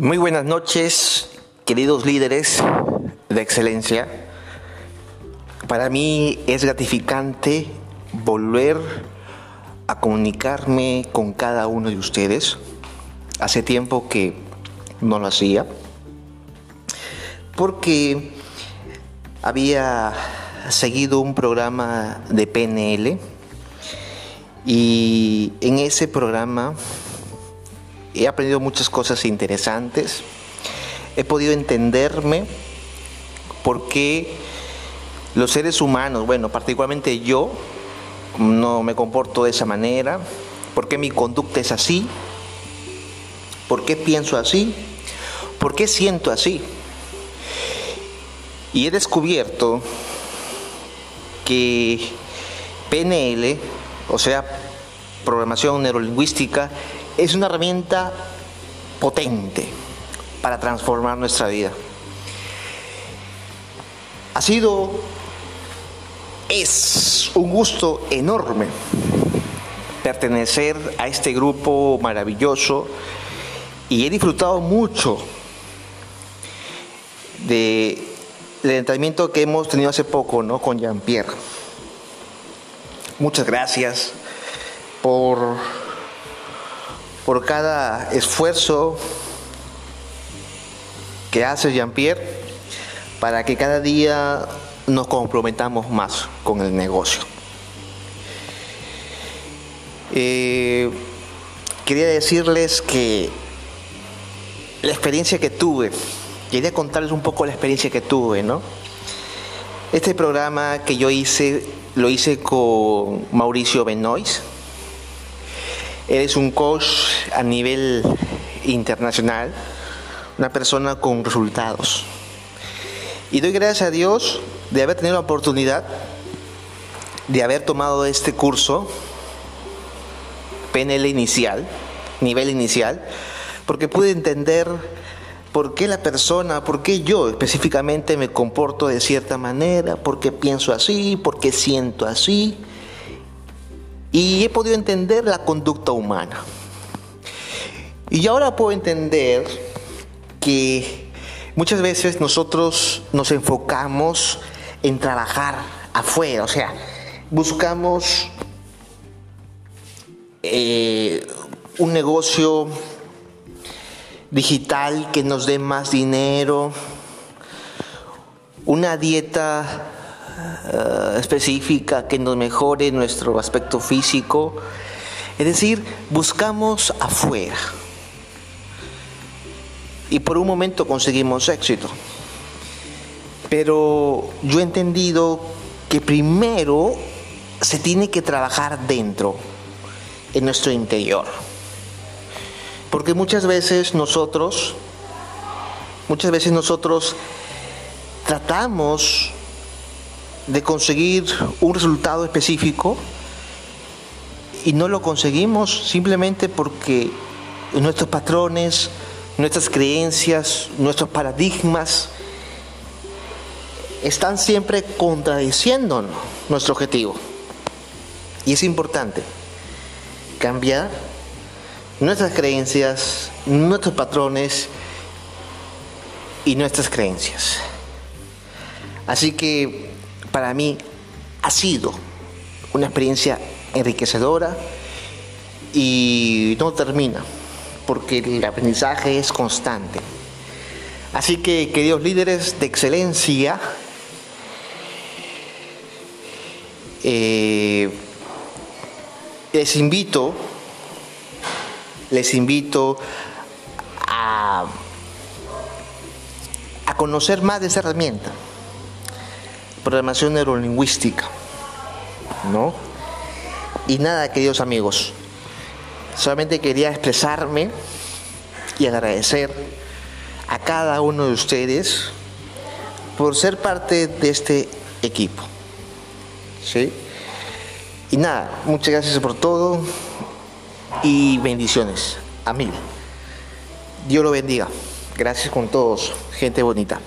Muy buenas noches, queridos líderes de excelencia. Para mí es gratificante volver a comunicarme con cada uno de ustedes. Hace tiempo que no lo hacía porque había seguido un programa de PNL y en ese programa he aprendido muchas cosas interesantes, he podido entenderme por qué los seres humanos, bueno, particularmente yo, no me comporto de esa manera, por qué mi conducta es así, por qué pienso así, por qué siento así. Y he descubierto que PNL, o sea, programación neurolingüística, es una herramienta potente para transformar nuestra vida. Ha sido, es un gusto enorme pertenecer a este grupo maravilloso y he disfrutado mucho de el entrenamiento que hemos tenido hace poco, ¿no? Con Jean-Pierre. Muchas gracias por por cada esfuerzo que hace Jean-Pierre para que cada día nos comprometamos más con el negocio. Eh, quería decirles que la experiencia que tuve, quería contarles un poco la experiencia que tuve, ¿no? Este programa que yo hice, lo hice con Mauricio Benoist, Eres un coach a nivel internacional, una persona con resultados. Y doy gracias a Dios de haber tenido la oportunidad de haber tomado este curso, PNL inicial, nivel inicial, porque pude entender por qué la persona, por qué yo específicamente me comporto de cierta manera, por qué pienso así, por qué siento así y he podido entender la conducta humana. Y ahora puedo entender que muchas veces nosotros nos enfocamos en trabajar afuera, o sea, buscamos eh, un negocio digital que nos dé más dinero, una dieta eh, específica que nos mejore nuestro aspecto físico. Es decir, buscamos afuera. Y por un momento conseguimos éxito. Pero yo he entendido que primero se tiene que trabajar dentro, en nuestro interior. Porque muchas veces nosotros, muchas veces nosotros tratamos de conseguir un resultado específico y no lo conseguimos simplemente porque nuestros patrones, nuestras creencias, nuestros paradigmas están siempre contradiciendo nuestro objetivo. Y es importante cambiar nuestras creencias, nuestros patrones y nuestras creencias. Así que para mí ha sido una experiencia enriquecedora y no termina, porque el aprendizaje es constante. Así que, queridos líderes de excelencia, eh, les invito, les invito a, a conocer más de esa herramienta programación neurolingüística, ¿no? Y nada, queridos amigos, solamente quería expresarme y agradecer a cada uno de ustedes por ser parte de este equipo. ¿Sí? Y nada, muchas gracias por todo y bendiciones. A mí. Dios lo bendiga. Gracias con todos, gente bonita.